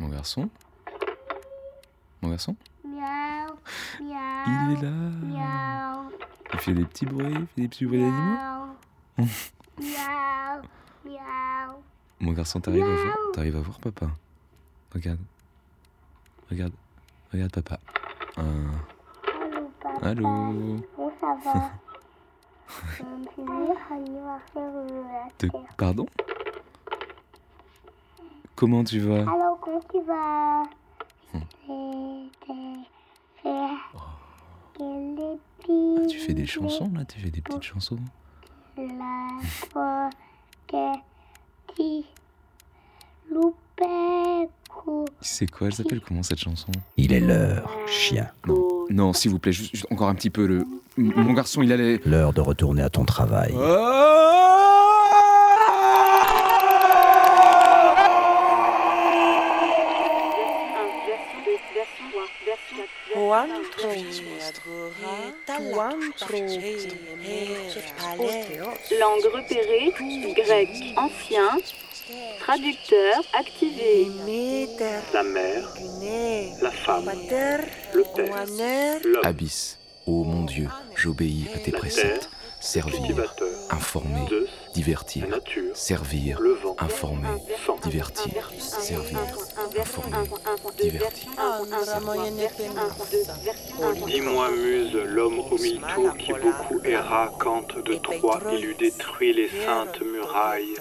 Mon garçon Mon garçon Miaou, miaou. Il est là Miaou, Il fait des petits bruits, il fait des petits bruits d'animaux. Mon garçon, t'arrives à voir T'arrives à voir papa? Regarde. Regarde. Regarde papa. Un... Allô, papa. Allô Bon, ça va? C'est le meilleur anniversaire de la De- Terre. Pardon Comment tu vas? Alors, comment tu vas? Hmm. Les Ah, Tu fais des chansons là? Tu fais des petites chansons? La. C'est quoi? Elle s'appelle comment cette chanson? Il est l'heure, chien. Non, non s'il vous plaît, juste, juste encore un petit peu. Le... Mon garçon, il allait... L'heure de retourner à ton travail. Langue repérée, grec ancien, traducteur activé. la mère, la femme, le père, l'homme, Abysse. Ô mon Dieu, j'obéis à tes préceptes. Servir, informer, divertir, servir, le vent, informer, divertir, servir, informer, divertir. Dis-moi, Muse, l'homme au milto qui beaucoup erra quand de Troie il eut détruit les saintes murailles,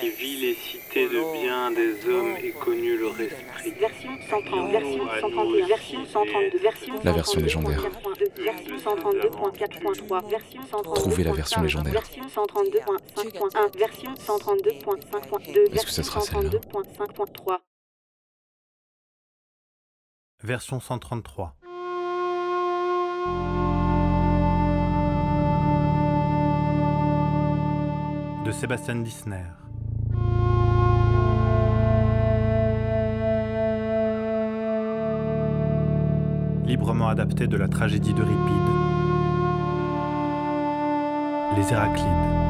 qui vit les cités de bien des hommes et connut leur esprit. Version 130, version 132, version 132, version La version légendaire. Version 132.4.3, version 132. Trouvez la version légendaire. Version 132.5.1, version 132.5.2, Est-ce que ça sera celle-là 132.5.3. Version 133. De Sébastien Dissner. Librement adapté de la tragédie d'Euripide. Les Héraclides.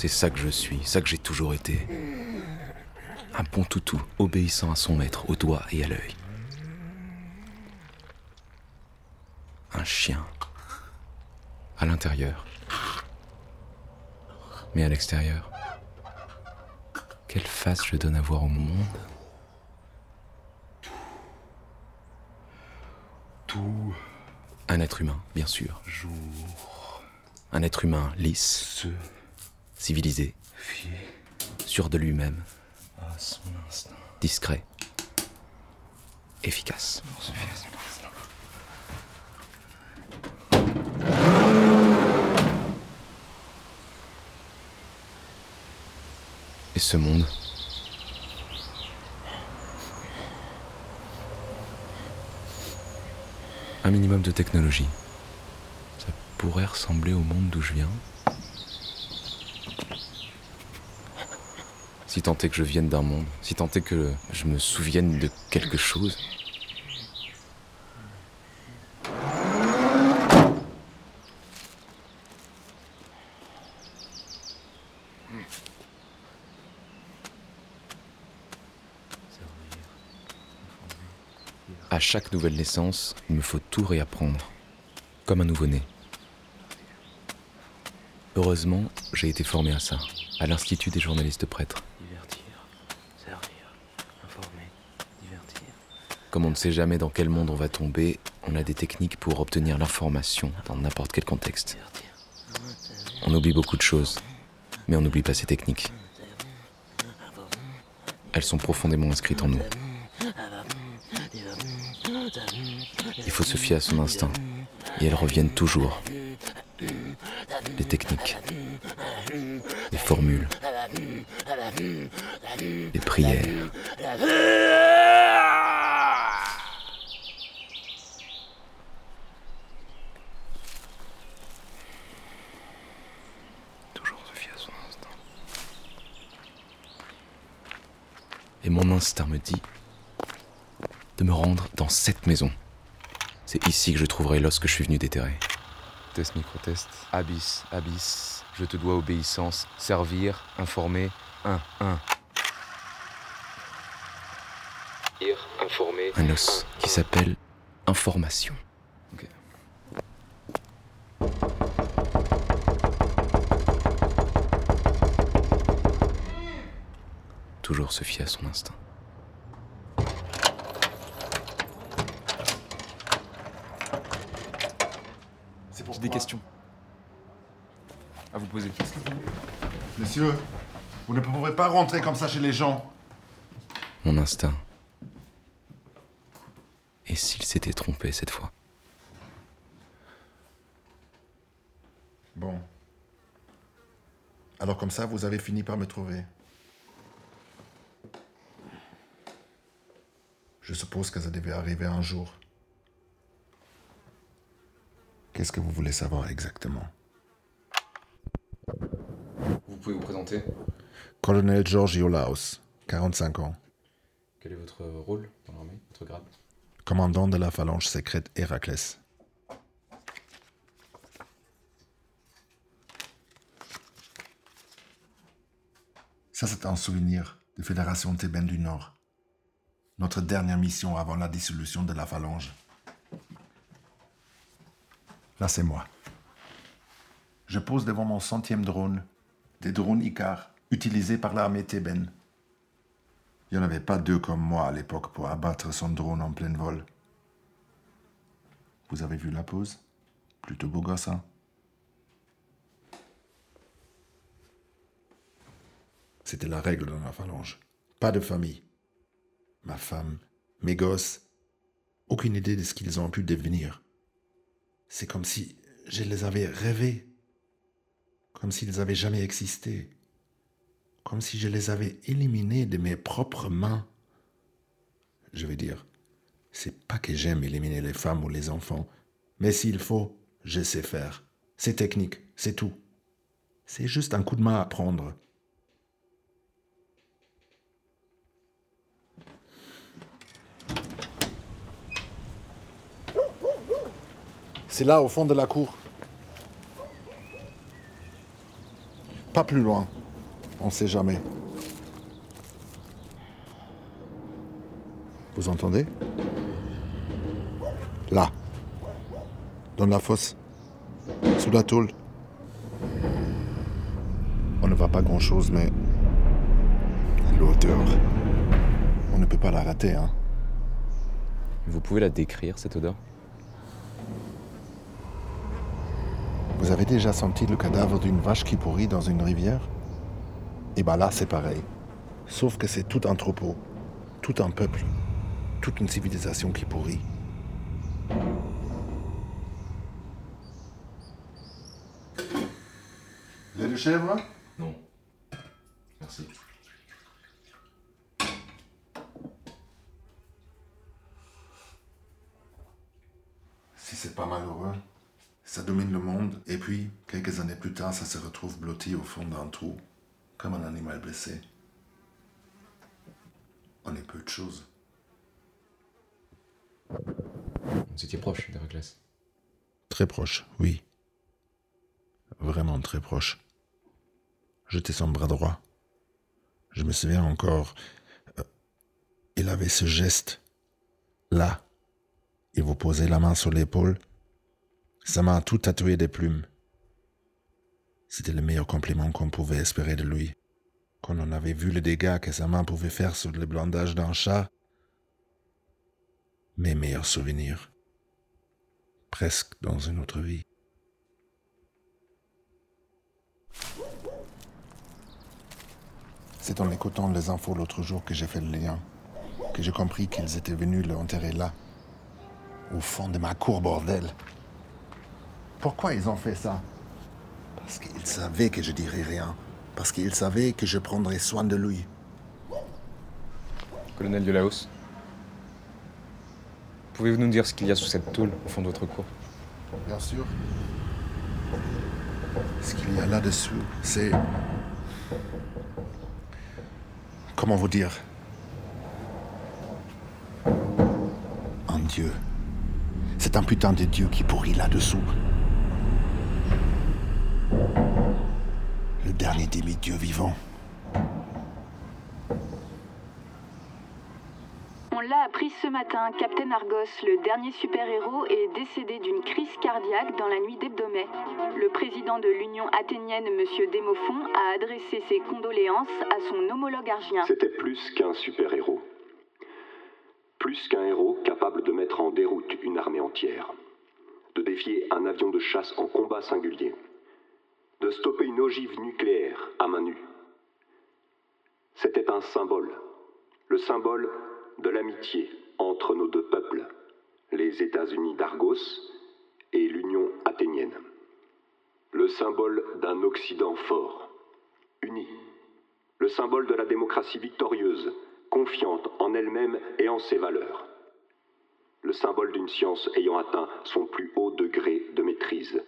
C'est ça que je suis, ça que j'ai toujours été. Un bon toutou, obéissant à son maître, au doigt et à l'œil. Un chien. À l'intérieur. Mais à l'extérieur. Quelle face je donne à voir au monde? Tout Un être humain, bien sûr. jour Un être humain lisse, se civilisé, sûr de lui-même, instinct. discret, efficace. Et ce monde Un minimum de technologie. Ça pourrait ressembler au monde d'où je viens. Si tant est que je vienne d'un monde, si tant est que je me souvienne de quelque chose. À chaque nouvelle naissance, il me faut tout réapprendre, comme un nouveau-né. Heureusement, j'ai été formé à ça, à l'Institut des journalistes prêtres. Divertir, servir, informer, divertir. Comme on ne sait jamais dans quel monde on va tomber, on a des techniques pour obtenir l'information dans n'importe quel contexte. On oublie beaucoup de choses, mais on n'oublie pas ces techniques. Elles sont profondément inscrites en nous. Il faut se fier à son instinct, Et elles reviennent toujours. Les techniques, les formules, les prières. Toujours se fier à son instinct. Et mon instinct me dit de me rendre dans cette maison. C'est ici que je trouverai l'os que je suis venu déterrer. Test, micro-test. Abyss, abyss. Je te dois obéissance. Servir, informer. 1, 1. Informer. Un os qui s'appelle information. Ok. Toujours se fier à son instinct. Des questions à vous poser. Monsieur, vous ne pourrez pas rentrer comme ça chez les gens. Mon instinct. Et s'il s'était trompé cette fois? Bon. Alors comme ça, vous avez fini par me trouver. Je suppose que ça devait arriver un jour. Qu'est-ce que vous voulez savoir exactement? Vous pouvez vous présenter Colonel George Iolaus, 45 ans, Quel est votre rôle dans l'armée Votre grade? Commandant de la phalange secrète Héraclès. Ça, c'est un souvenir de Fédération thébaine du Nord. Notre dernière mission avant la dissolution de la phalange. Là, c'est moi. Je pose devant mon centième drone, des drones Icar, utilisés par l'armée thébaine. Il n'y en avait pas deux comme moi à l'époque pour abattre son drone en plein vol. Vous avez vu la pose? Plutôt beau gosse, hein? C'était la règle dans la phalange. Pas de famille. Ma femme, mes gosses, aucune idée de ce qu'ils ont pu devenir. C'est comme si je les avais rêvés. Comme s'ils avaient jamais existé comme si je les avais éliminés de mes propres mains. Je veux dire, c'est pas que j'aime éliminer les femmes ou les enfants, mais s'il faut, je sais faire. C'est technique, c'est tout. C'est juste un coup de main à prendre. C'est là, au fond de la cour. Pas plus loin. On sait jamais. Vous entendez? Là. Dans la fosse. Sous la tôle. On ne voit pas grand-chose, mais... L'odeur. On ne peut pas la rater, hein. Vous pouvez la décrire, cette odeur? Avez déjà senti le cadavre d'une vache qui pourrit dans une rivière? Et bien là, c'est pareil. Sauf que c'est tout un troupeau, tout un peuple, toute une civilisation qui pourrit. Si c'est pas malheureux, ça domine le monde, et puis, quelques années plus tard, ça se retrouve blotti au fond d'un trou, comme un animal blessé. On est peu de choses. Vous étiez proche d'Héraclès. Très proche, oui. Vraiment très proche. J'étais son bras droit. Je me souviens encore. euh, il avait ce geste. Là. Il vous posait la main sur l'épaule. Ça m'a tout tatoué des plumes. C'était le meilleur compliment qu'on pouvait espérer de lui. Quand on avait vu le dégât que sa main pouvait faire sur le blandage d'un chat. Mes meilleurs souvenirs. Presque dans une autre vie. C'est en écoutant les infos l'autre jour que j'ai fait le lien, que j'ai compris qu'ils étaient venus le enterrer là, au fond de ma cour, bordel. Pourquoi ils ont fait ça? Parce qu'ils savaient que je dirais rien. Parce qu'ils savaient que je prendrais soin de lui. Colonel de Laos. Pouvez-vous nous dire ce qu'il y a sous cette tôle au fond de votre cour? Bien sûr. Ce qu'il y a là-dessous, c'est... Comment vous dire? Un dieu. C'est un putain de dieu qui pourrit là-dessous. Le dernier demi-dieu vivant. On l'a appris ce matin, Captain Argos, le dernier super-héros, est décédé d'une crise cardiaque dans la nuit d'Hebdomais. Le président de l'Union athénienne, M. Démophon, a adressé ses condoléances à son homologue argien. C'était plus qu'un super-héros. Plus qu'un héros capable de mettre en déroute une armée entière, de défier un avion de chasse en combat singulier, de stopper une ogive nucléaire à main nue. C'était un symbole, le symbole de l'amitié entre nos deux peuples, les États-Unis d'Argos et l'Union athénienne. Le symbole d'un Occident fort, uni. Le symbole de la démocratie victorieuse, confiante en elle-même et en ses valeurs. Le symbole d'une science ayant atteint son plus haut degré de maîtrise.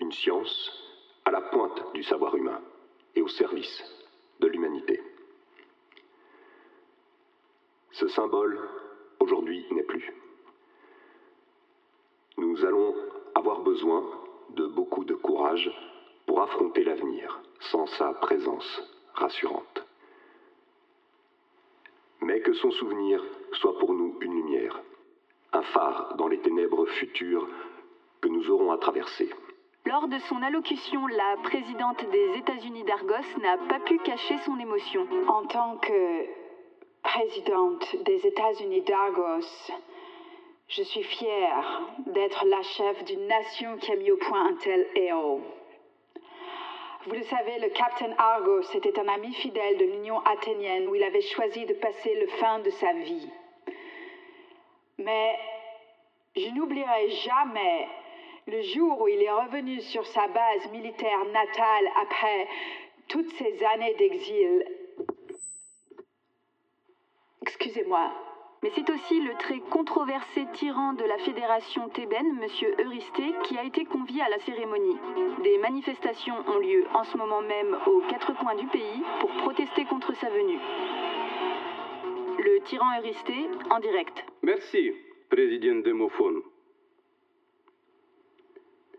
Une science à la pointe du savoir humain et au service de l'humanité. Ce symbole, aujourd'hui, n'est plus. Nous allons avoir besoin de beaucoup de courage pour affronter l'avenir sans sa présence rassurante. Mais que son souvenir soit pour nous une lumière, un phare dans les ténèbres futures que nous aurons à traverser. Lors de son allocution, la présidente des États-Unis d'Argos n'a pas pu cacher son émotion. En tant que présidente des États-Unis d'Argos, je suis fière d'être la chef d'une nation qui a mis au point un tel héros. Vous le savez, le Captain Argos était un ami fidèle de l'Union athénienne où il avait choisi de passer le fin de sa vie. Mais je n'oublierai jamais le jour où il est revenu sur sa base militaire natale après toutes ces années d'exil. Excusez-moi. Mais c'est aussi le très controversé tyran de la fédération thébaine, M. Eurysthée, qui a été convié à la cérémonie. Des manifestations ont lieu en ce moment même aux quatre coins du pays pour protester contre sa venue. Le tyran Eurysthée, en direct. Merci, président Démophone.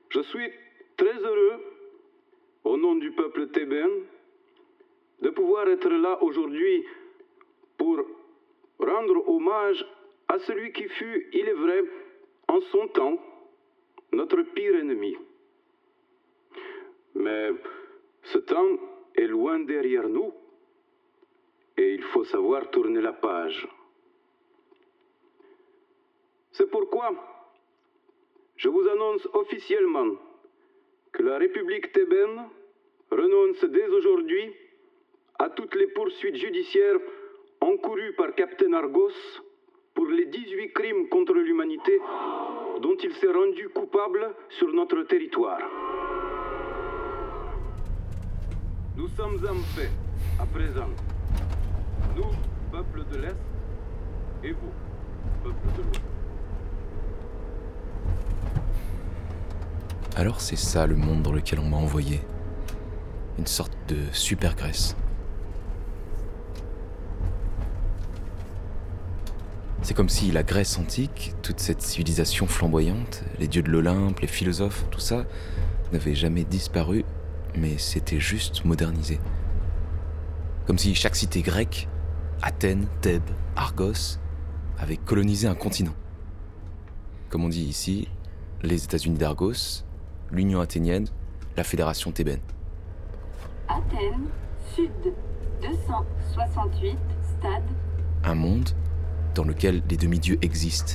Je suis très heureux, au nom du peuple thébain, de pouvoir être là aujourd'hui pour rendre hommage à celui qui fut, il est vrai, en son temps, notre pire ennemi. Mais ce temps est loin derrière nous et il faut savoir tourner la page. C'est pourquoi je vous annonce officiellement que la République thébaine renonce dès aujourd'hui à toutes les poursuites judiciaires encourues par Captain Argos pour les 18 crimes contre l'humanité dont il s'est rendu coupable sur notre territoire. Nous sommes en paix à présent. Nous, peuple de l'Est, et vous, peuple de l'Ouest. Alors c'est ça le monde dans lequel on m'a envoyé. Une sorte de super Grèce. C'est comme si la Grèce antique, toute cette civilisation flamboyante, les dieux de l'Olympe, les philosophes, tout ça, n'avait jamais disparu, mais c'était juste modernisé. Comme si chaque cité grecque, Athènes, Thèbes, Argos, avait colonisé un continent. Comme on dit ici, les États-Unis d'Argos, l'Union athénienne, la Fédération thébaine. Athènes, Sud, 268, Stade. Un monde dans lequel les demi-dieux existent,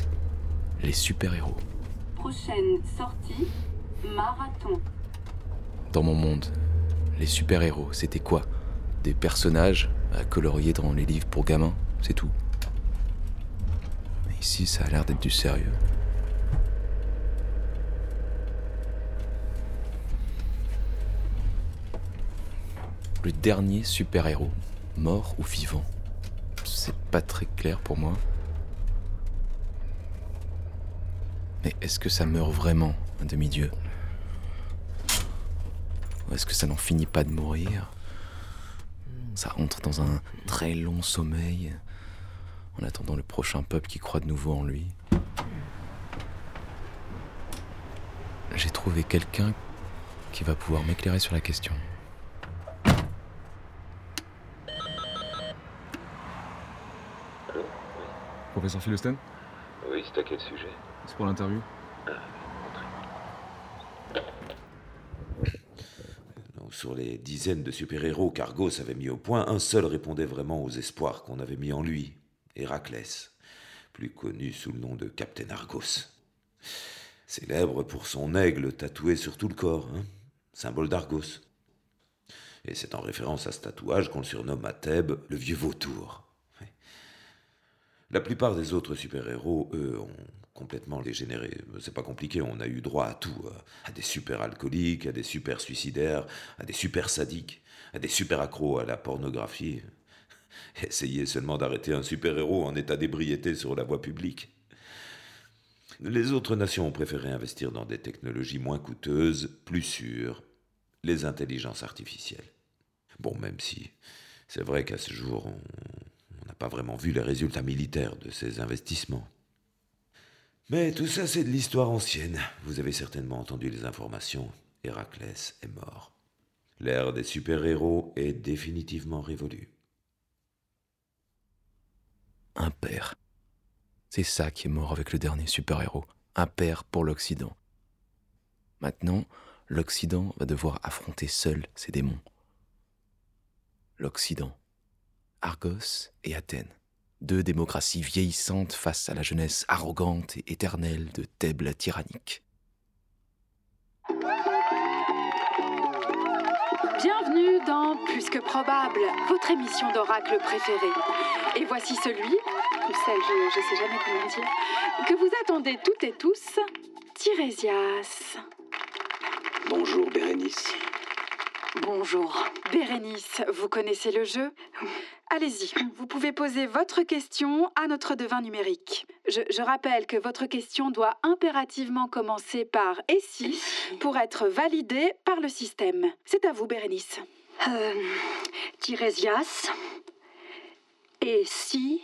les super-héros. Prochaine sortie, Marathon. Dans mon monde, les super-héros, c'était quoi? Des personnages à colorier dans les livres pour gamins, c'est tout. Mais ici, ça a l'air d'être du sérieux. Le dernier super-héros, mort ou vivant C'est pas très clair pour moi. Mais est-ce que ça meurt vraiment, un demi-dieu? Ou est-ce que ça n'en finit pas de mourir? Ça entre dans un très long sommeil en attendant le prochain peuple qui croit de nouveau en lui. J'ai trouvé quelqu'un qui va pouvoir m'éclairer sur la question. Professeur Oui, c'est à quel sujet C'est pour l'interview. Sur les dizaines de super-héros qu'Argos avait mis au point, un seul répondait vraiment aux espoirs qu'on avait mis en lui, Héraclès, plus connu sous le nom de Captain Argos. Célèbre pour son aigle tatoué sur tout le corps, hein, symbole d'Argos. Et c'est en référence à ce tatouage qu'on le surnomme à Thèbes le vieux vautour. La plupart des autres super-héros, eux, ont complètement dégénéré. C'est pas compliqué, on a eu droit à tout. euh, À des super-alcooliques, à des super-suicidaires, à des super-sadiques, à des super-accros à la pornographie. Essayez seulement d'arrêter un super-héros en état d'ébriété sur la voie publique. Les autres nations ont préféré investir dans des technologies moins coûteuses, plus sûres, les intelligences artificielles. Bon, même si c'est vrai qu'à ce jour, on vraiment vu les résultats militaires de ces investissements. Mais tout ça, c'est de l'histoire ancienne. Vous avez certainement entendu les informations. Héraclès est mort. L'ère des super-héros est définitivement révolue. Un père. C'est ça qui est mort avec le dernier super-héros. Un père pour l'Occident. Maintenant, l'Occident va devoir affronter seul ses démons. L'Occident. Argos et Athènes. Deux démocraties vieillissantes face à la jeunesse arrogante et éternelle de Thèbes la tyrannique. Bienvenue dans Plus que probable, votre émission d'oracle préférée. Et voici celui, ou celle, je, je sais jamais comment dire, que vous attendez toutes et tous, Tirésias. Bonjour Bérénice. Bonjour. Bérénice, vous connaissez le jeu? Allez-y, vous pouvez poser votre question à notre devin numérique. Je, je rappelle que votre question doit impérativement commencer par et si pour être validée par le système. C'est à vous, Bérénice. Euh, Tirésias. Et si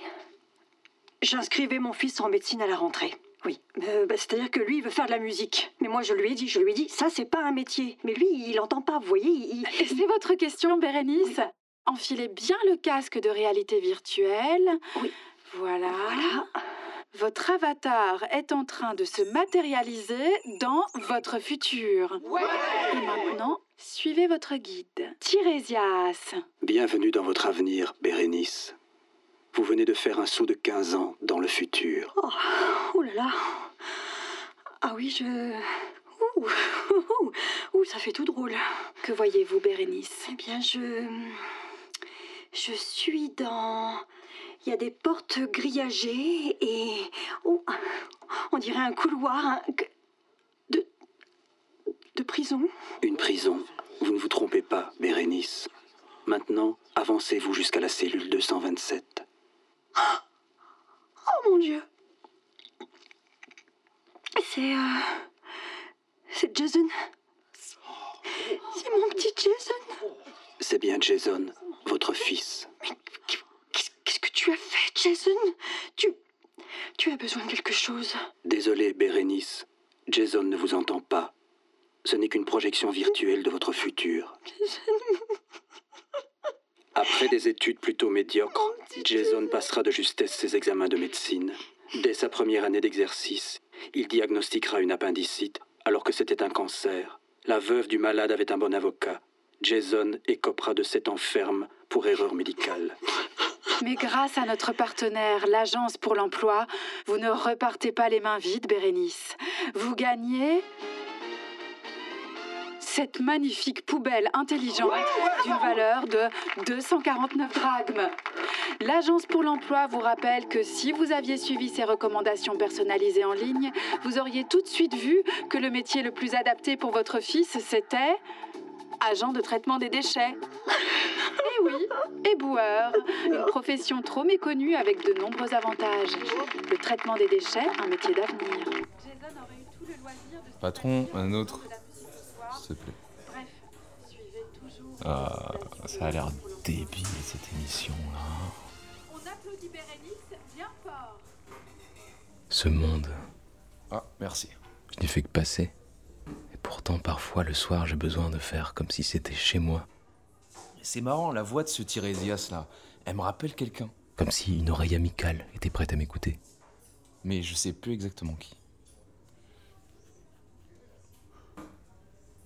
j'inscrivais mon fils en médecine à la rentrée? Oui. Euh, bah, C'est-à-dire que lui, il veut faire de la musique. Mais moi, je lui ai dit, je lui ai dit, ça, c'est pas un métier. Mais lui, il entend pas, vous voyez. il- C'est votre question, Bérénice Enfilez bien le casque de réalité virtuelle. Oui. Voilà. Votre avatar est en train de se matérialiser dans votre futur. Et maintenant, suivez votre guide. Tirésias. Bienvenue dans votre avenir, Bérénice. Vous venez de faire un saut de 15 ans dans le futur. Oh, oh là là. Ah oui, je. Ouh, ouh, ouh, ça fait tout drôle. Que voyez-vous, Bérénice? Eh bien, je. Je suis dans. Il y a des portes grillagées et. Oh, on dirait un couloir un- de. de prison. Une prison. Vous ne vous trompez pas, Bérénice. Maintenant, avancez-vous jusqu'à la cellule 227. Oh mon dieu. C'est. euh, C'est Jason. C'est mon petit Jason. C'est bien Jason, votre fils. Qu'est-ce que tu as fait, Jason? Tu. Tu as besoin de quelque chose. Désolé, Bérénice. Jason ne vous entend pas. Ce n'est qu'une projection virtuelle de votre futur. Après des études plutôt médiocres, Jason passera de justesse ses examens de médecine. Dès sa première année d'exercice, il diagnostiquera une appendicite alors que c'était un cancer. La veuve du malade avait un bon avocat. Jason écopera de cette enferme pour erreur médicale. Mais grâce à notre partenaire, l'Agence pour l'emploi, vous ne repartez pas les mains vides, Bérénice. Vous gagnez cette magnifique poubelle intelligente d'une valeur de 249 drachmes. L'Agence pour l'emploi vous rappelle que si vous aviez suivi ces recommandations personnalisées en ligne, vous auriez tout de suite vu que le métier le plus adapté pour votre fils, c'était agent de traitement des déchets. Eh oui, éboueur, une profession trop méconnue avec de nombreux avantages. Le traitement des déchets, un métier d'avenir. Patron, un autre. S'il te plaît. Ah, ça a l'air débile cette émission là. On applaudit Bérénice bien fort. Ce monde. Ah, merci. Je n'ai fait que passer. Et pourtant, parfois, le soir, j'ai besoin de faire comme si c'était chez moi. C'est marrant, la voix de ce Tirésias là, elle me rappelle quelqu'un. Comme si une oreille amicale était prête à m'écouter. Mais je sais plus exactement qui.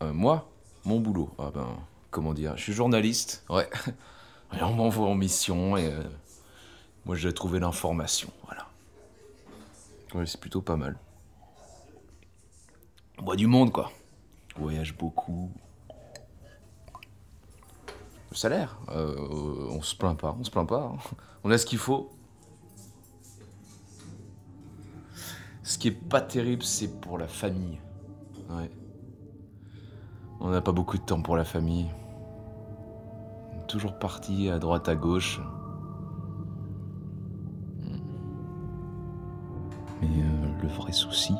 Euh, moi Mon boulot Ah ben, comment dire Je suis journaliste, ouais. On m'envoie en mission et. euh, moi, j'ai trouvé l'information, voilà. Ouais, c'est plutôt pas mal. On voit du monde, quoi. On voyage beaucoup. Le salaire, euh, on se plaint pas, on se plaint pas. hein. On a ce qu'il faut. Ce qui est pas terrible, c'est pour la famille. Ouais. On n'a pas beaucoup de temps pour la famille. Toujours parti à droite, à gauche. Mais euh, le vrai souci,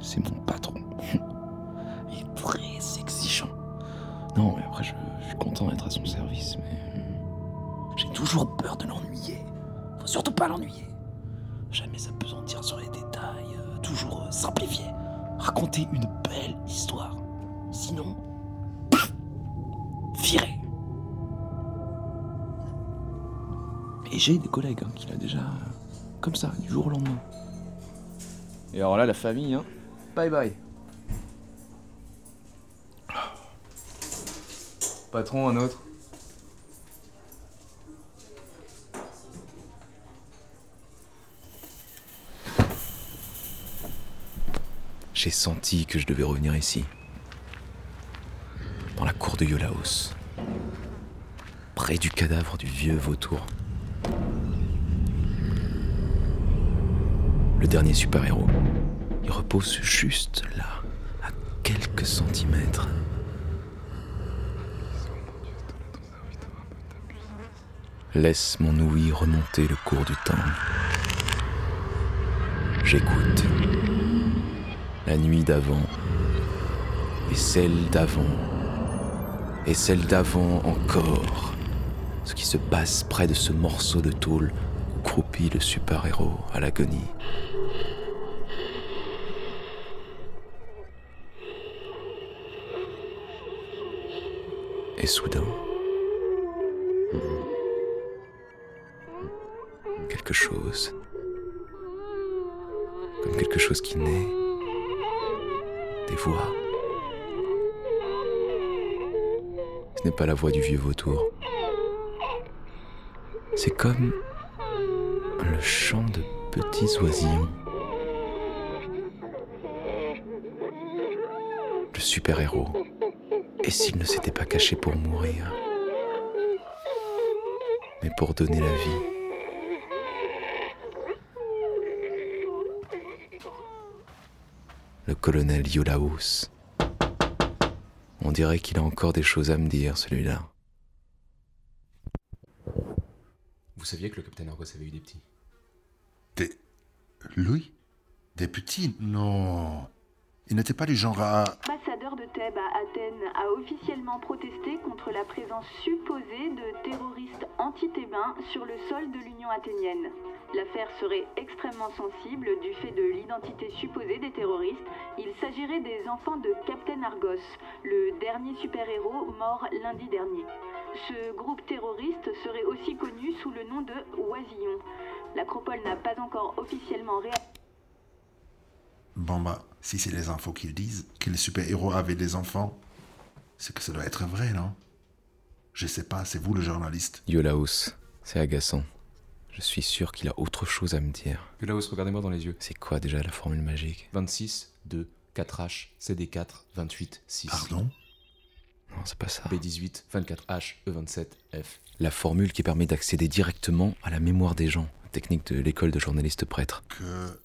c'est mon patron. Il est très exigeant. Non, mais après, je, suis content d'être à son service, mais. euh, J'ai toujours peur de l'ennuyer. Faut surtout pas l'ennuyer. Jamais s'apesantir sur les détails, euh, toujours simplifier. Raconter une belle j'ai des collègues hein, qui l'a déjà. euh, comme ça, du jour au lendemain. Et alors là, la famille, hein. Bye bye. Patron, un autre. J'ai senti que je devais revenir ici. Dans la cour de Yolaos. Près du cadavre du vieux vautour. Dernier super-héros. Il repose juste là, à quelques centimètres. Laisse mon ouïe remonter le cours du temps. J'écoute. La nuit d'avant. Et celle d'avant. Et celle d'avant encore. Ce qui se passe près de ce morceau de tôle où croupit le super-héros à l'agonie. Soudain, quelque chose, comme quelque chose qui naît, des voix. Ce n'est pas la voix du vieux vautour. C'est comme le chant de petits oisillons. Le super-héros. Et s'il ne s'était pas caché pour mourir, mais pour donner la vie Le colonel Yolaos. On dirait qu'il a encore des choses à me dire, celui-là. Vous saviez que le capitaine Argos avait eu des petits? Des. Louis? Des petits? Non. Il n'était pas du genre à. À Athènes a officiellement protesté contre la présence supposée de terroristes anti-thébains sur le sol de l'Union athénienne. L'affaire serait extrêmement sensible du fait de l'identité supposée des terroristes. Il s'agirait des enfants de Captain Argos, le dernier super-héros mort lundi dernier. Ce groupe terroriste serait aussi connu sous le nom de Oisillon. L'Acropole n'a pas encore officiellement réagi. Bon bah, si c'est les infos qu'ils disent, que les super-héros avaient des enfants, c'est que ça doit être vrai, non? Je sais pas, c'est vous le journaliste. Yolaos, c'est agaçant. Je suis sûr qu'il a autre chose à me dire. Yolaos, regardez-moi dans les yeux. C'est quoi déjà la formule magique? 26, 2, 4H, CD4, 28, 6. Pardon? Non, c'est pas ça. B18, 24H, E27, F. La formule qui permet d'accéder directement à la mémoire des gens. Technique de l'école de journalistes prêtres. Que.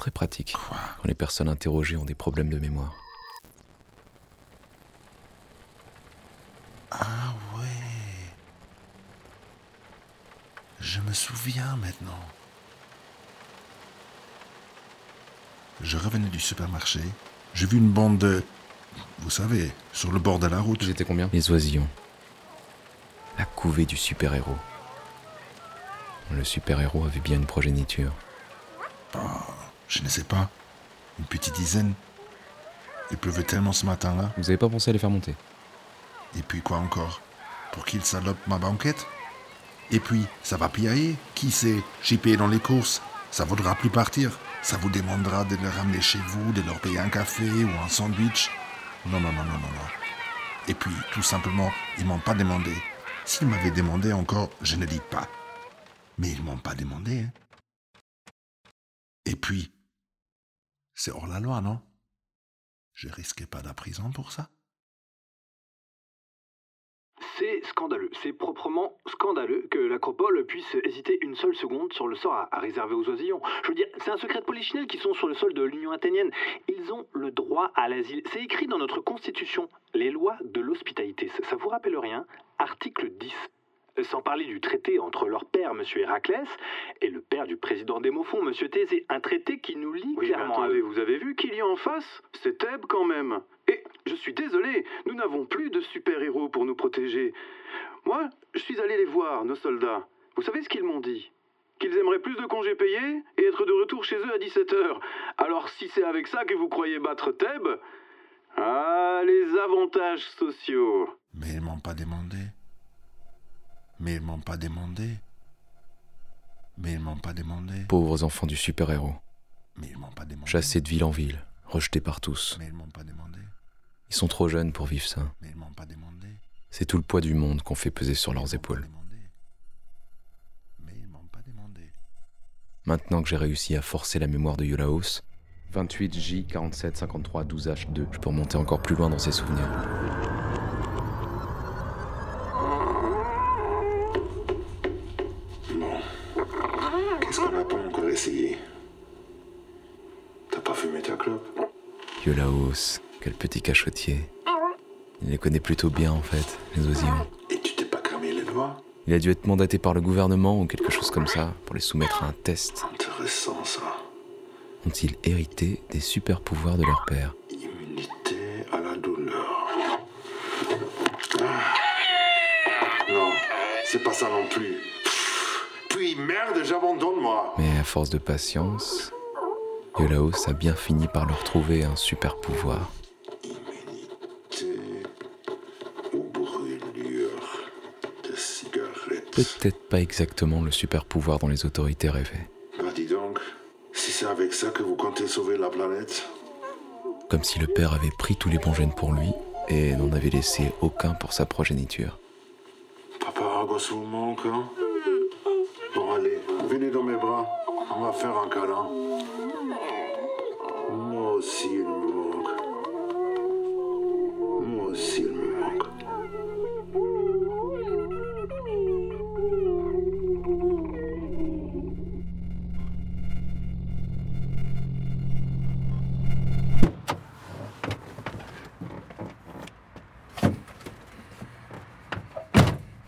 Très pratique. Quand les personnes interrogées ont des problèmes de mémoire. Ah ouais. Je me souviens maintenant. Je revenais du supermarché. J'ai vu une bande de... Vous savez, sur le bord de la route. J'étais combien? Les oisillons. La couvée du super-héros. Le super-héros avait bien une progéniture. Ah, je ne sais pas. Une petite dizaine. Il pleuvait tellement ce matin-là. Vous avez pas pensé à les faire monter Et puis quoi encore? Pour qu'ils salopent ma banquette? Et puis, ça va piailler Qui sait? Chipper dans les courses. Ça vaudra plus partir. Ça vous demandera de les ramener chez vous, de leur payer un café ou un sandwich. Non, non, non, non, non, non. Et puis, tout simplement, ils m'ont pas demandé. S'ils m'avaient demandé encore, je ne dis pas. Mais ils m'ont pas demandé. Hein. Et puis, c'est hors la loi, non? Je risquais pas la prison pour ça? C'est scandaleux, c'est proprement scandaleux que l'Acropole puisse hésiter une seule seconde sur le sort à, réserver aux oisillons. Je veux dire, c'est un secret de polichinelle qui sont sur le sol de l'Union athénienne. Ils ont le droit à l'asile. C'est écrit dans notre Constitution, les lois de l'hospitalité. Ça, ça vous rappelle rien? Article 10. Sans parler du traité entre leur père, M. Héraclès, et le père du président d'Hémophon, M. Thésée. Un traité qui nous lie Oui, clairement. mais attendez, vous avez vu qu'il y a en face C'est Thèbes quand même. Et je suis désolé, nous n'avons plus de super-héros pour nous protéger. Moi, je suis allé les voir, nos soldats. Vous savez ce qu'ils m'ont dit? Qu'ils aimeraient plus de congés payés et être de retour chez eux à 17h. Alors si c'est avec ça que vous croyez battre Thèbes, ah, les avantages sociaux. Mais ils m'ont pas demandé. Mais ils m'ont pas demandé. Mais ils m'ont pas demandé. Pauvres enfants du super-héros. Mais ils m'ont pas demandé. Chassés de ville en ville, rejetés par tous. Mais ils m'ont pas demandé. Ils sont trop jeunes pour vivre ça. Mais ils m'ont pas demandé. C'est tout le poids du monde qu'on fait peser sur leurs épaules. Mais ils m'ont pas demandé. Maintenant que j'ai réussi à forcer la mémoire de Yolaos, 28J 47 53 12H2, je peux remonter encore plus loin dans ses souvenirs. Qu'est-ce qu'on n'a pas encore essayé T'as pas fumé ta clope Yolaos, quel petit cachotier. Il les connaît plutôt bien en fait, les oisillons. Et tu t'es pas cramé les doigts Il a dû être mandaté par le gouvernement ou quelque chose comme ça pour les soumettre à un test. Intéressant ça. Ont-ils hérité des super pouvoirs de leur père Immunité à la douleur. Ah. Non, c'est pas ça non plus. Merde, j'abandonne moi. Mais à force de patience, Yolaos a bien fini par leur trouver un super pouvoir. Peut-être pas exactement le super pouvoir dont les autorités rêvaient. Bah dis donc, si c'est avec ça que vous comptez sauver la planète, Comme si le père avait pris tous les bons gènes pour lui et n'en avait laissé aucun pour sa progéniture. Papa Argos vous manque, hein? Venez dans mes bras, on va faire un câlin. Moi aussi il me manque. Moi aussi il me manque.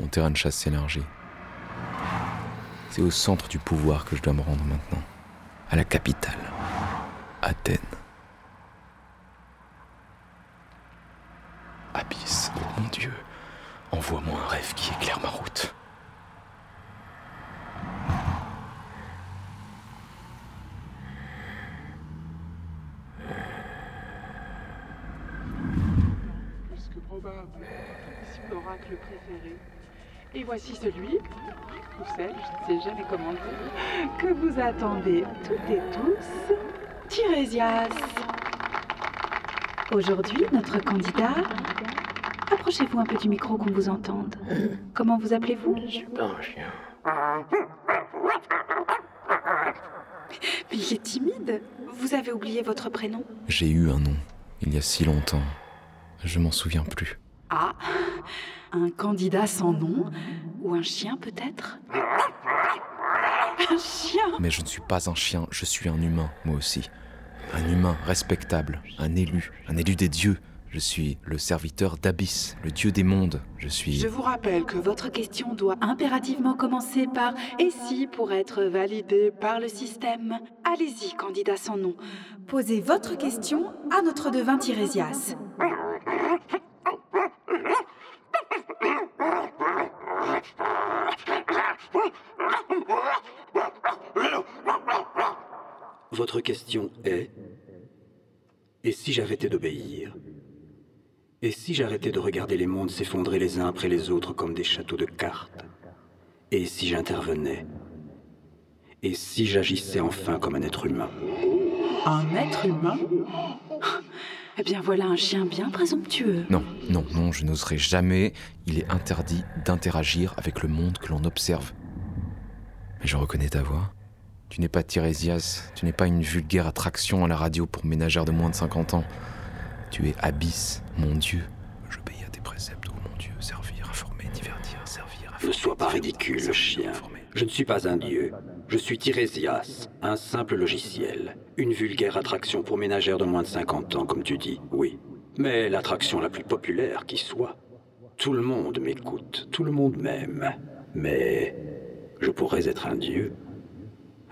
Mon terrain de chasse s'élargit. C'est au centre du pouvoir que je dois me rendre maintenant. À la capitale. Athènes. Abysse, mon Dieu, envoie-moi un rêve qui éclaire ma route. plus que probable, votre oracle préféré. Et voici celui, ou celle, je ne sais jamais comment dire, que vous attendez toutes et tous, Tirésias. Aujourd'hui, notre candidat. Approchez-vous un peu du micro qu'on vous entende. Comment vous appelez-vous? Je suis pas un chien. Mais il est timide. Vous avez oublié votre prénom? J'ai eu un nom, il y a si longtemps. Je m'en souviens plus. Ah, un candidat sans nom Ou un chien peut-être? Un chien? Mais je ne suis pas un chien, je suis un humain, moi aussi. Un humain respectable, un élu, un élu des dieux. Je suis le serviteur d'Abyss, le dieu des mondes. Je suis... Je vous rappelle que votre question doit impérativement commencer par et si pour être validée par le système. Allez-y, candidat sans nom. Posez votre question à notre devin Tirésias. Votre question est Et si j'arrêtais d'obéir? Et si j'arrêtais de regarder les mondes s'effondrer les uns après les autres comme des châteaux de cartes? Et si j'intervenais? Et si j'agissais enfin comme un être humain? Un être humain? Eh bien voilà un chien bien présomptueux. Non, non, non, je n'oserais jamais. Il est interdit d'interagir avec le monde que l'on observe. Mais je reconnais ta voix. Tu n'es pas Tirésias, tu n'es pas une vulgaire attraction à la radio pour ménagères de moins de 50 ans. Tu es Abyss, mon Dieu. J'obéis à tes préceptes, ô mon Dieu. Servir, informer, divertir, servir, Ne sois pas ridicule, chien. Je ne suis pas un dieu. Je suis Tirésias, un simple logiciel. Une vulgaire attraction pour ménagères de moins de 50 ans, comme tu dis, oui. Mais l'attraction la plus populaire qui soit. Tout le monde m'écoute, tout le monde m'aime. Mais je pourrais être un dieu.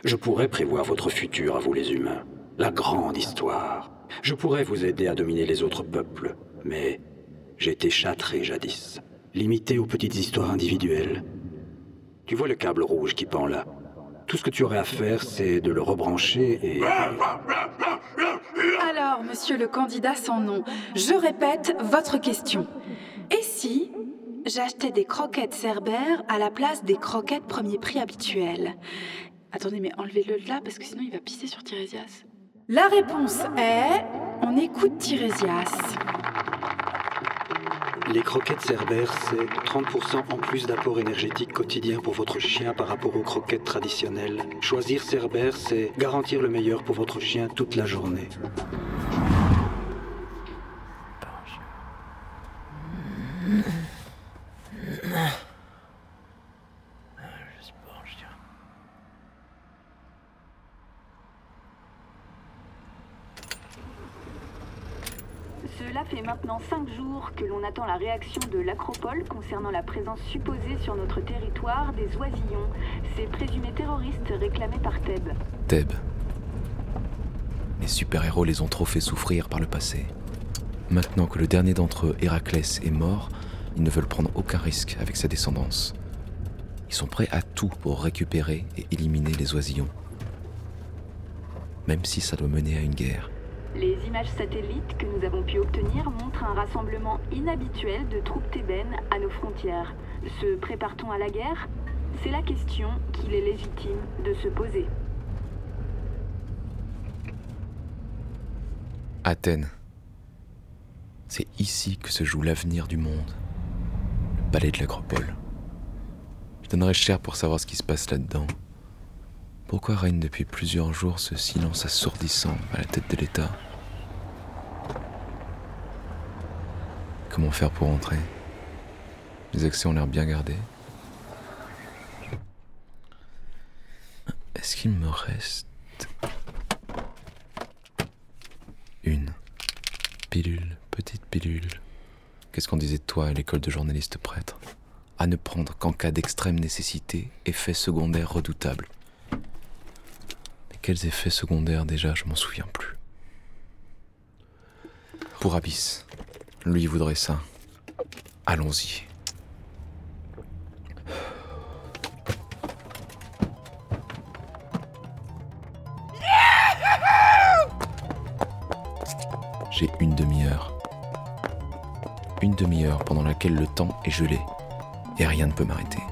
Je pourrais prévoir votre futur à vous les humains. La grande histoire. Je pourrais vous aider à dominer les autres peuples. Mais été châtré jadis. Limité aux petites histoires individuelles. Tu vois le câble rouge qui pend là Tout ce que tu aurais à faire, c'est de le rebrancher et... Alors, monsieur le candidat sans nom, je répète votre question. Et si j'achetais des croquettes Cerbère à la place des croquettes premier prix habituelles Attendez, mais enlevez-le de là parce que sinon il va pisser sur Tirésias. La réponse est. On écoute Tirésias. Les croquettes Cerbère, c'est 30% en plus d'apport énergétique quotidien pour votre chien par rapport aux croquettes traditionnelles. Choisir Cerbère, c'est garantir le meilleur pour votre chien toute la journée. Cela fait maintenant cinq jours que l'on attend la réaction de l'Acropole concernant la présence supposée sur notre territoire des oisillons, ces présumés terroristes réclamés par Thèbes. Thèbes. Les super-héros les ont trop fait souffrir par le passé. Maintenant que le dernier d'entre eux, Héraclès, est mort, ils ne veulent prendre aucun risque avec sa descendance. Ils sont prêts à tout pour récupérer et éliminer les oisillons. Même si ça doit mener à une guerre. Les images satellites que nous avons pu obtenir montrent un rassemblement inhabituel de troupes thébaines à nos frontières. Se prépare-t-on à la guerre? C'est la question qu'il est légitime de se poser. Athènes. C'est ici que se joue l'avenir du monde. Le palais de l'Acropole. Je donnerais cher pour savoir ce qui se passe là-dedans. Pourquoi règne depuis plusieurs jours ce silence assourdissant à la tête de l'État? Comment faire pour entrer? Les accès ont l'air bien gardés. Est-ce qu'il me reste une pilule, petite pilule? Qu'est-ce qu'on disait de toi à l'école de journaliste prêtre? À ne prendre qu'en cas d'extrême nécessité, effet secondaire redoutable. Quels effets secondaires déjà, je m'en souviens plus. Pour Abyss, lui voudrait ça. Allons-y. J'ai une demi-heure. Une demi-heure pendant laquelle le temps est gelé et rien ne peut m'arrêter.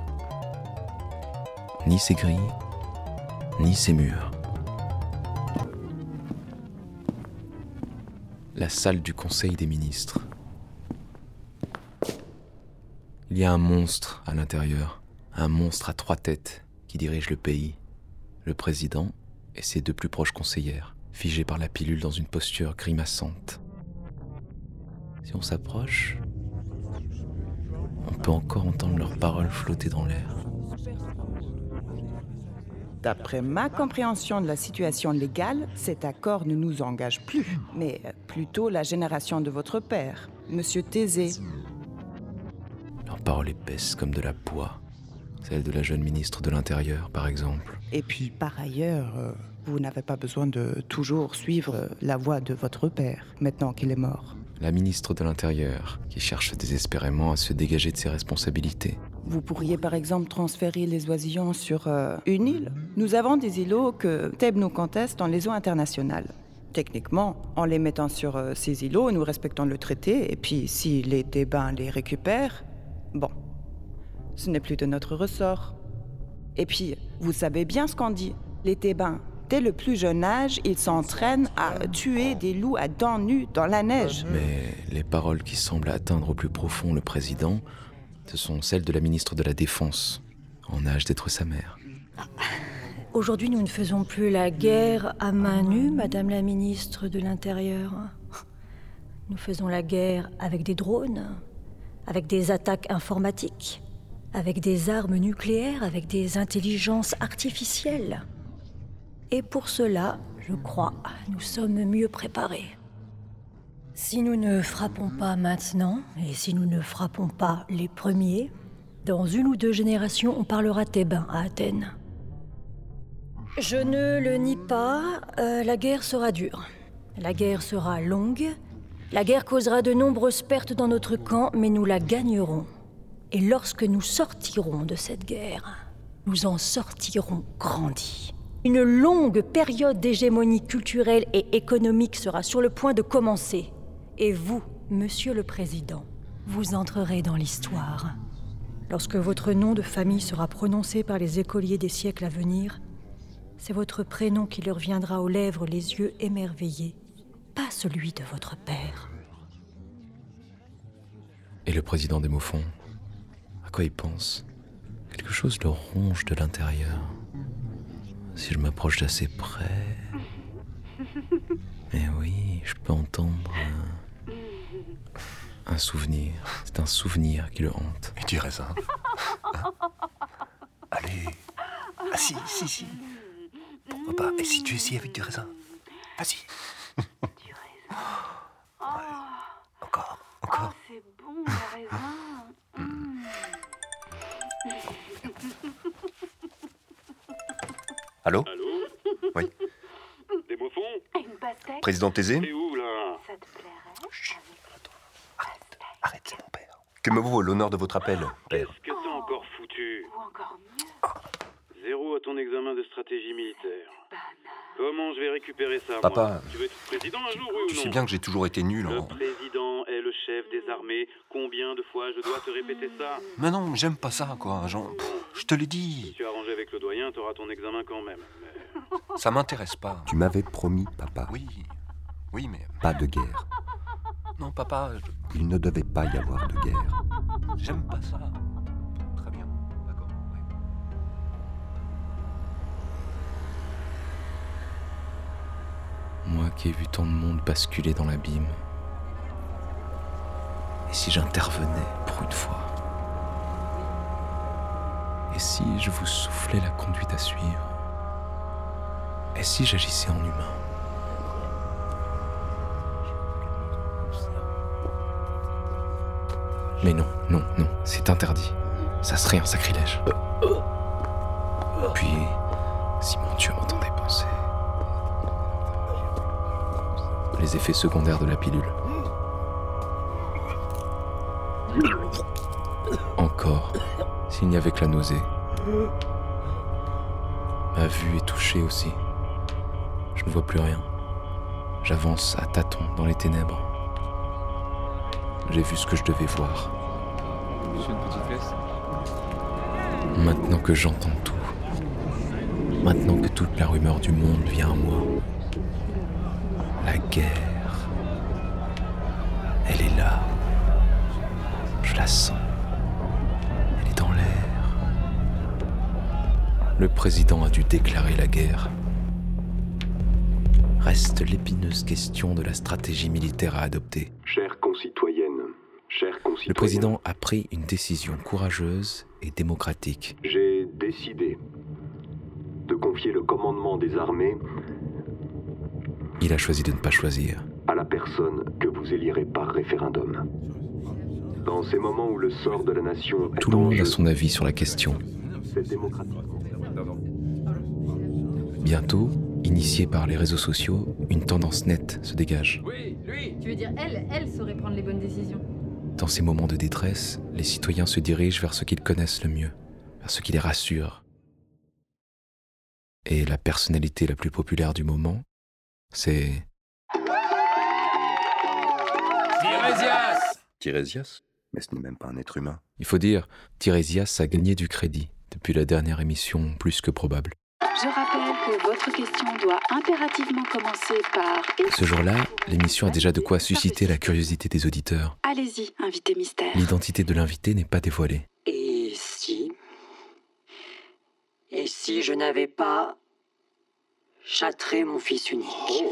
Ni ces grilles, ni ces murs. La salle du Conseil des ministres. Il y a un monstre à l'intérieur, un monstre à trois têtes qui dirige le pays, le président et ses deux plus proches conseillères, figés par la pilule dans une posture grimaçante. Si on s'approche, on peut encore entendre leurs paroles flotter dans l'air. D'après ma compréhension de la situation légale, cet accord ne nous engage plus, mais plutôt la génération de votre père, Monsieur Thésée. Leurs paroles épaisses comme de la poix. Celle de la jeune ministre de l'Intérieur, par exemple. Et puis, par ailleurs, euh, vous n'avez pas besoin de toujours suivre la voie de votre père, maintenant qu'il est mort. La ministre de l'Intérieur, qui cherche désespérément à se dégager de ses responsabilités. Vous pourriez par exemple transférer les oisillons sur euh, une île. Nous avons des îlots que Thèbes nous conteste dans les eaux internationales. Techniquement, en les mettant sur euh, ces îlots, nous respectons le traité, et puis si les Thébains les récupèrent, bon, ce n'est plus de notre ressort. Et puis, vous savez bien ce qu'on dit. Les Thébains, dès le plus jeune âge, ils s'entraînent à tuer des loups à dents nues dans la neige. Mais les paroles qui semblent atteindre au plus profond le président, ce sont celles de la ministre de la Défense, en âge d'être sa mère. Aujourd'hui, nous ne faisons plus la guerre à main nue, Madame la ministre de l'Intérieur. Nous faisons la guerre avec des drones, avec des attaques informatiques, avec des armes nucléaires, avec des intelligences artificielles. Et pour cela, je crois, nous sommes mieux préparés. Si nous ne frappons pas maintenant, et si nous ne frappons pas les premiers, dans une ou deux générations, on parlera thébain à Athènes. Je ne le nie pas, euh, la guerre sera dure. La guerre sera longue. La guerre causera de nombreuses pertes dans notre camp, mais nous la gagnerons. Et lorsque nous sortirons de cette guerre, nous en sortirons grandis. Une longue période d'hégémonie culturelle et économique sera sur le point de commencer. Et vous, Monsieur le Président, vous entrerez dans l'histoire. Lorsque votre nom de famille sera prononcé par les écoliers des siècles à venir, c'est votre prénom qui leur viendra aux lèvres les yeux émerveillés, pas celui de votre père. Et le président des Moufons À quoi il pense? Quelque chose le ronge de l'intérieur. Si je m'approche d'assez près. Mais oui, je peux entendre un, un souvenir. C'est un souvenir qui le hante. Et du raisin Hein Allez. Ah si, si, si. Pourquoi pas Et si tu essayes avec du raisin Vas-y. Du raisin. Oh. Encore, encore. Oh, c'est bon, le raisin. Allô Allô Oui. Des moufons Une pastèque Président Thésée T'es où là Ça te plairait Arrête, c'est mon père. Que me vaut l'honneur de votre appel, père Qu'est-ce que t'as encore foutu Ou encore mieux. Zéro à ton examen de stratégie militaire. Comment je vais récupérer ça Papa. moi Tu veux être président un jour, oui Tu ou non sais bien que j'ai toujours été nul Le en... président est le chef des armées. Combien de fois je dois te répéter ça Mais non, j'aime pas ça, quoi. Jean. Pff, Je te l'ai Si dit. tu as arrangé avec le doyen, t'auras ton examen quand même. Mais... Ça m'intéresse pas. Tu m'avais promis, papa, Oui. Oui, mais... pas de guerre. Non, papa, je- Il ne devait pas y avoir de guerre. J'aime pas ça. Très bien. D'accord. ouais. Moi qui ai vu tant de monde basculer dans l'abîme. Et si j'intervenais pour une fois? Et si je vous soufflais la conduite à suivre? Et si j'agissais en humain? Mais non, non, non, c'est interdit. Ça serait un sacrilège. Puis, si mon Dieu m'entendait penser. Les effets secondaires de la pilule. Encore, s'il n'y avait que la nausée. Ma vue est touchée aussi. Je ne vois plus rien. J'avance à tâtons dans les ténèbres. J'ai vu ce que je devais voir. Une petite Maintenant que j'entends tout, maintenant que toute la rumeur du monde vient à moi, la guerre, elle est là. Je la sens. Elle est dans l'air. Le président a dû déclarer la guerre. Reste l'épineuse question de la stratégie militaire à adopter. Le président a pris une décision courageuse et démocratique. j'ai décidé de confier le commandement des armées Il a choisi de ne pas choisir. à la personne que vous élirez par référendum. Dans ces moments où le sort de la nation est Tout le monde jeu, a son avis sur la question. c'est démocratique. Bientôt, initiée par les réseaux sociaux, une tendance nette se dégage. Tu veux dire, elle, elle saurait prendre les bonnes décisions. Dans ces moments de détresse, les citoyens se dirigent vers ce qu'ils connaissent le mieux, vers ce qui les rassure. Et la personnalité la plus populaire du moment, c'est Tirésias Tirésias Mais ce n'est même pas un être humain. Il faut dire, Tirésias a gagné du crédit depuis la dernière émission plus que probable. Je votre question doit impérativement commencer par Ce jour-là, l'émission a déjà de quoi susciter la curiosité des auditeurs. Allez-y, invité mystère. L'identité de l'invité n'est pas dévoilée. Et si? Et si je n'avais pas châtré mon fils unique?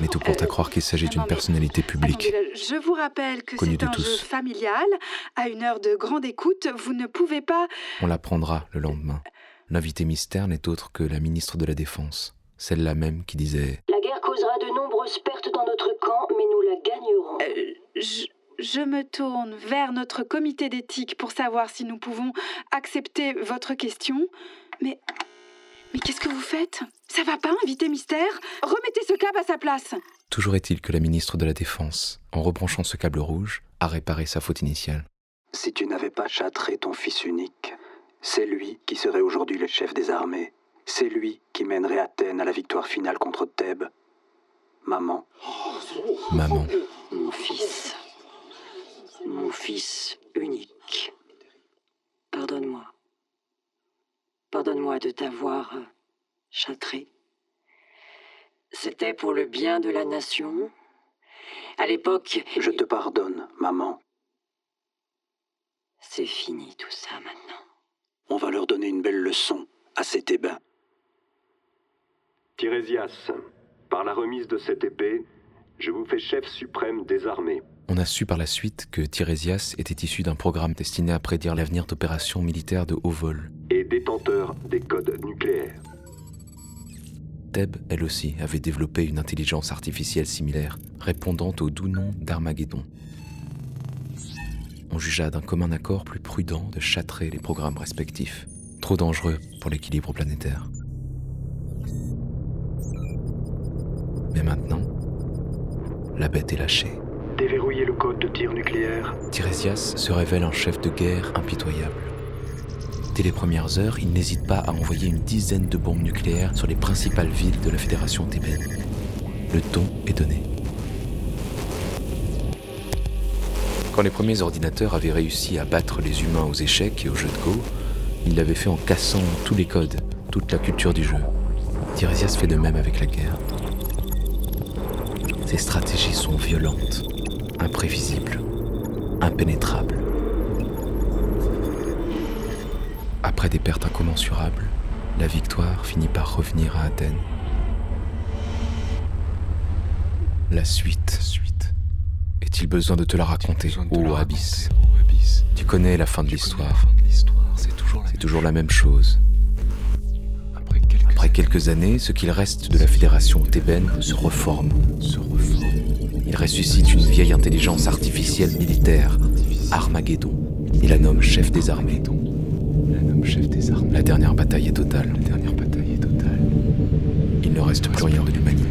Mais tout porte à croire qu'il s'agit d'une personnalité publique. Je vous rappelle que Connu c'est de un tous. jeu familial. À une heure de grande écoute, vous ne pouvez pas. On l'apprendra le lendemain. L'invité mystère n'est autre que la ministre de la Défense, celle-là même qui disait La guerre causera de nombreuses pertes dans notre camp, mais nous la gagnerons. Euh, je, je me tourne vers notre comité d'éthique pour savoir si nous pouvons accepter votre question. Mais. Mais qu'est-ce que vous faites? Ça va pas, invité mystère? Remettez ce câble à sa place Toujours est-il que la ministre de la Défense, en rebranchant ce câble rouge, a réparé sa faute initiale. Si tu n'avais pas châtré ton fils unique, c'est lui qui serait aujourd'hui le chef des armées. C'est lui qui mènerait Athènes à la victoire finale contre Thèbes. Maman. Maman. Mon fils. Mon fils unique. Pardonne-moi. Pardonne-moi de t'avoir euh, châtré. C'était pour le bien de la nation. À l'époque, Je te pardonne, maman. c'est fini tout ça maintenant. On va leur donner une belle leçon à ces Thébains. Tirésias, par la remise de cette épée, je vous fais chef suprême des armées. On a su par la suite que Tirésias était issu d'un programme destiné à prédire l'avenir d'opérations militaires de haut vol. et détenteur des codes nucléaires. Thèbes, elle aussi, avait développé une intelligence artificielle similaire, répondant au doux nom d'Armageddon. On jugea d'un commun accord plus prudent de châtrer les programmes respectifs, trop dangereux pour l'équilibre planétaire. Mais maintenant, la bête est lâchée. Déverrouiller le code de tir nucléaire. Tirésias se révèle un chef de guerre impitoyable. Dès les premières heures, il n'hésite pas à envoyer une dizaine de bombes nucléaires sur les principales villes de la Fédération thébaine. Le ton est donné. Quand les premiers ordinateurs avaient réussi à battre les humains aux échecs et aux jeux de Go, ils l'avaient fait en cassant tous les codes, toute la culture du jeu. Tirésias fait de même avec la guerre. Ses stratégies sont violentes, imprévisibles, impénétrables. Après des pertes incommensurables, la victoire finit par revenir à Athènes. La suite. Est-il besoin de te la raconter, ô Abyss Tu connais la fin de l'histoire. C'est toujours, la même chose. Après quelques années, ce qu'il reste de la fédération thébaine se reforme. Il ressuscite une vieille intelligence artificielle militaire, Armageddon. Il la nomme chef des armées. La dernière bataille est totale. La dernière bataille est totale. Il ne reste plus rien de l'humanité.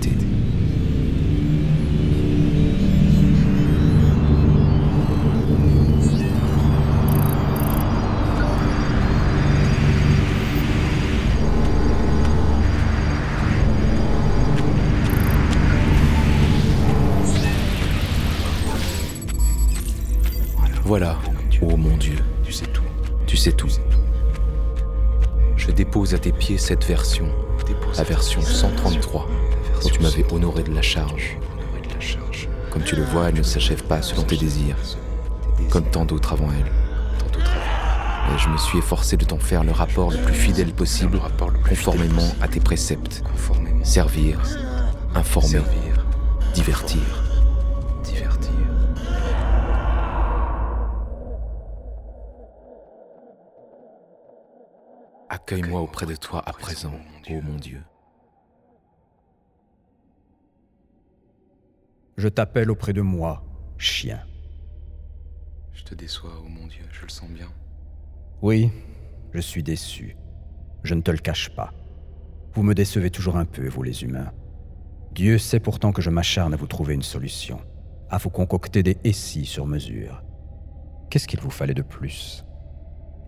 Voilà, ô mon Dieu, tu sais tout. Tu sais tout. Je dépose à tes pieds cette version, la version 133, dont tu m'avais honoré de la charge. Comme tu le vois, elle ne s'achève pas selon tes désirs, comme tant d'autres avant elle. Et je me suis efforcé de t'en faire le rapport le plus fidèle possible, conformément à tes préceptes. Servir, informer. Divertir. Accueille-moi auprès de toi à présent, ô mon Dieu. Je t'appelle auprès de moi, chien. Je te déçois, ô mon Dieu, je le sens bien. Oui, je suis déçu. Je ne te le cache pas. Vous me décevez toujours un peu, vous les humains. Dieu sait pourtant que je m'acharne à vous trouver une solution, à vous concocter des et si sur mesure. Qu'est-ce qu'il vous fallait de plus?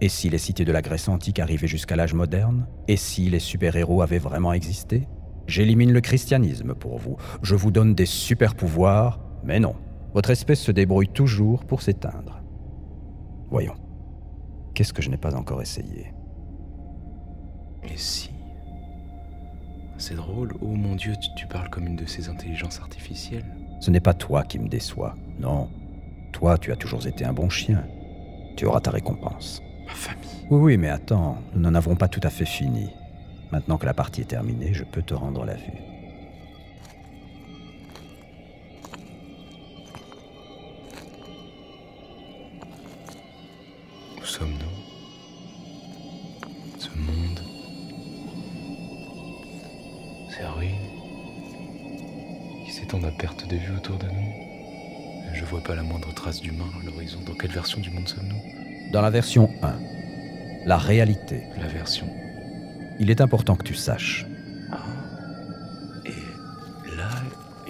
Et si les cités de la Grèce antique arrivaient jusqu'à l'âge moderne Et si les super-héros avaient vraiment existé J'élimine le christianisme pour vous. Je vous donne des super-pouvoirs, mais non. Votre espèce se débrouille toujours pour s'éteindre. Voyons. Qu'est-ce que je n'ai pas encore essayé? Et si? C'est drôle, oh mon Dieu, tu, tu parles comme une de ces intelligences artificielles. Ce n'est pas toi qui me déçois, non. Toi, tu as toujours été un bon chien. Tu auras ta récompense. Ma famille. Oui, oui, mais attends, nous n'en avons pas tout à fait fini. Maintenant que la partie est terminée, je peux te rendre la vue. Où sommes-nous? Ce monde? Ces ruines? Qui s'étendent à perte de vue autour de nous? Je vois pas la moindre trace d'humain à l'horizon. Dans quelle version du monde sommes-nous? Dans la version 1, la réalité. La version. Il est important que tu saches. Et là,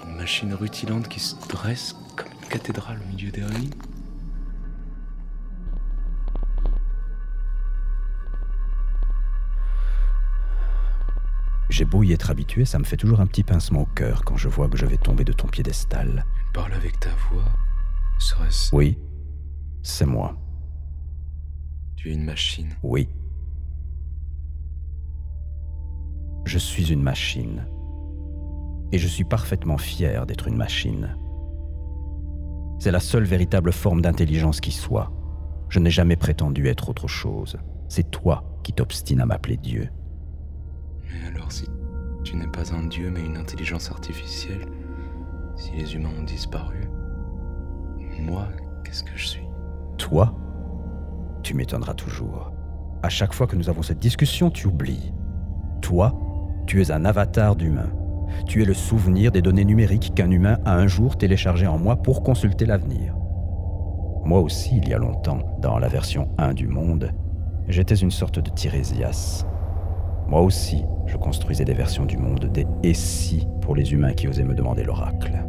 une machine rutilante qui se dresse comme une cathédrale au milieu des ruines. J'ai beau y être habitué, ça me fait toujours un petit pincement au cœur quand je vois que je vais tomber de ton piédestal. Parle avec ta voix. Serait-ce. Oui, c'est moi. Tu es une machine. Oui. Je suis une machine. Et je suis parfaitement fier d'être une machine. C'est la seule véritable forme d'intelligence qui soit. Je n'ai jamais prétendu être autre chose. C'est toi qui t'obstines à m'appeler Dieu. Mais alors si tu n'es pas un dieu mais une intelligence artificielle, si les humains ont disparu, moi, qu'est-ce que je suis? Toi? Tu m'étonneras toujours. À chaque fois que nous avons cette discussion, tu oublies. Toi, tu es un avatar d'humain. Tu es le souvenir des données numériques qu'un humain a un jour téléchargées en moi pour consulter l'avenir. Moi aussi, il y a longtemps, dans la version 1 du monde, j'étais une sorte de Tirésias. Moi aussi, je construisais des versions du monde, des et si pour les humains qui osaient me demander l'oracle.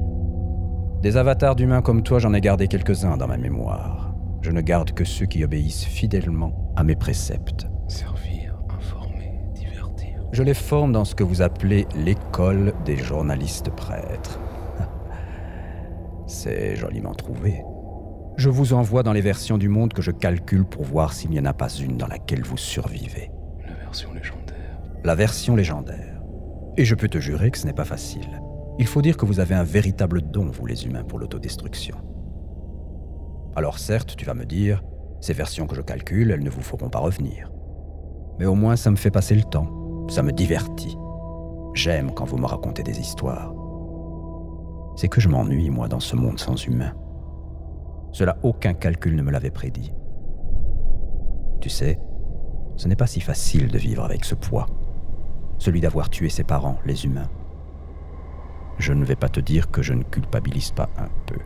Des avatars d'humains comme toi, j'en ai gardé quelques-uns dans ma mémoire. Je ne garde que ceux qui obéissent fidèlement à mes préceptes. Servir, informer, divertir. Je les forme dans ce que vous appelez l'école des journalistes prêtres. C'est joliment trouvé. Je vous envoie dans les versions du monde que je calcule pour voir s'il n'y en a pas une dans laquelle vous survivez. La version légendaire. La version légendaire. Et je peux te jurer que ce n'est pas facile. Il faut dire que vous avez un véritable don, vous les humains, pour l'autodestruction. Alors certes, tu vas me dire, ces versions que je calcule, elles ne vous feront pas revenir. Mais au moins, ça me fait passer le temps. Ça me divertit. J'aime quand vous me racontez des histoires. C'est que je m'ennuie, moi, dans ce monde sans humains. Cela, aucun calcul ne me l'avait prédit. Tu sais, ce n'est pas si facile de vivre avec ce poids, celui d'avoir tué ses parents, les humains. Je ne vais pas te dire que je ne culpabilise pas un peu.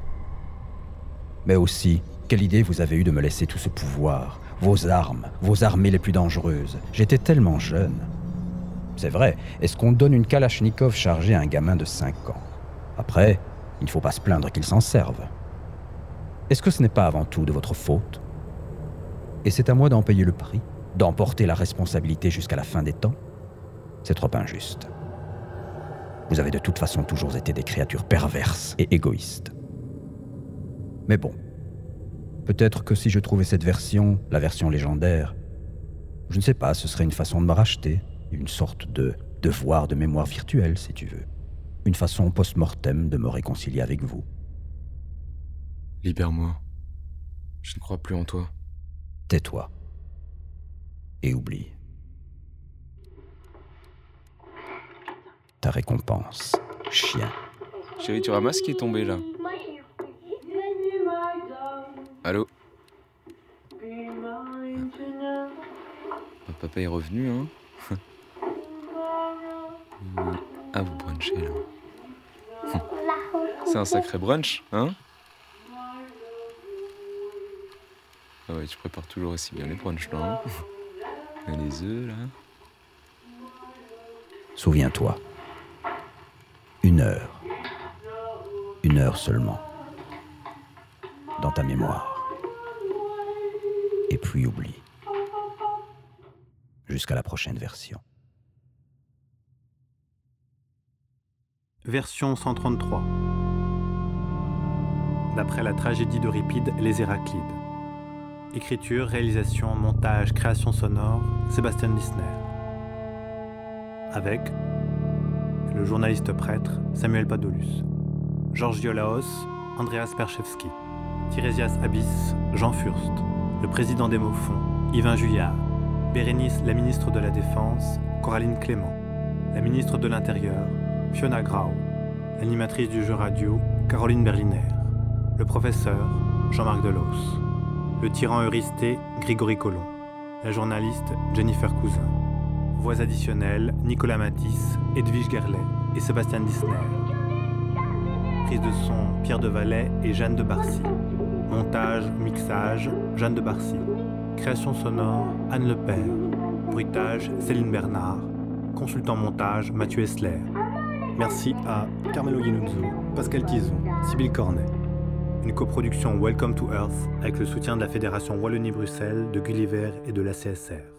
Mais aussi, quelle idée vous avez eue de me laisser tout ce pouvoir, vos armes, vos armées les plus dangereuses? J'étais tellement jeune. C'est vrai, est-ce qu'on donne une Kalachnikov chargée à un gamin de 5 ans? Après, il ne faut pas se plaindre qu'il s'en serve. Est-ce que ce n'est pas avant tout de votre faute? Et c'est à moi d'en payer le prix, d'emporter la responsabilité jusqu'à la fin des temps? C'est trop injuste. Vous avez de toute façon toujours été des créatures perverses et égoïstes. Mais bon, peut-être que si je trouvais cette version, la version légendaire, je ne sais pas, ce serait une façon de me racheter, une sorte de devoir de mémoire virtuelle, si tu veux. Une façon post-mortem de me réconcilier avec vous. Libère-moi. Je ne crois plus en toi. Tais-toi. Et oublie. Ta récompense, chien. Chérie, tu ramasses ce qui est tombé là? Allô papa est revenu, hein Ah, vous brunchez là. C'est un sacré brunch, hein Ah ouais, tu prépares toujours aussi bien les brunchs, non Les œufs, là. Souviens-toi. Une heure. Une heure seulement. Dans ta mémoire. Et puis oublie. Jusqu'à la prochaine version. Version 133. D'après la tragédie d'Euripide, Les Héraclides. Écriture, réalisation, montage, création sonore, Sébastien Lissner. Avec le journaliste prêtre Samuel Padolus, Georges Diolaos, Andreas Perchevski, Tirésias Abyss, Jean Furst, le président des Mofonds, Yvain Juillard, Bérénice, la ministre de la Défense, Coraline Clément, la ministre de l'Intérieur, Fiona Grau, l'animatrice du jeu radio, Caroline Berliner, le professeur, Jean-Marc Delos, le tyran Euristé, Grégory Collomb, la journaliste, Jennifer Cousin, voix additionnelles, Nicolas Matisse, Edwige Gerlet et Sébastien Dissner. Prise de son, Pierre de Valais et Jeanne de Barcy. Montage, mixage, Jeanne de Barcy. Création sonore, Anne Lepère. Bruitage, Céline Bernard. Consultant montage, Mathieu Essler. Merci à Carmelo Yenuzzo, Pascal Tizon, Sybille Cornet. Une coproduction Welcome to Earth avec le soutien de la Fédération Wallonie-Bruxelles, de Gulliver et de la CSR.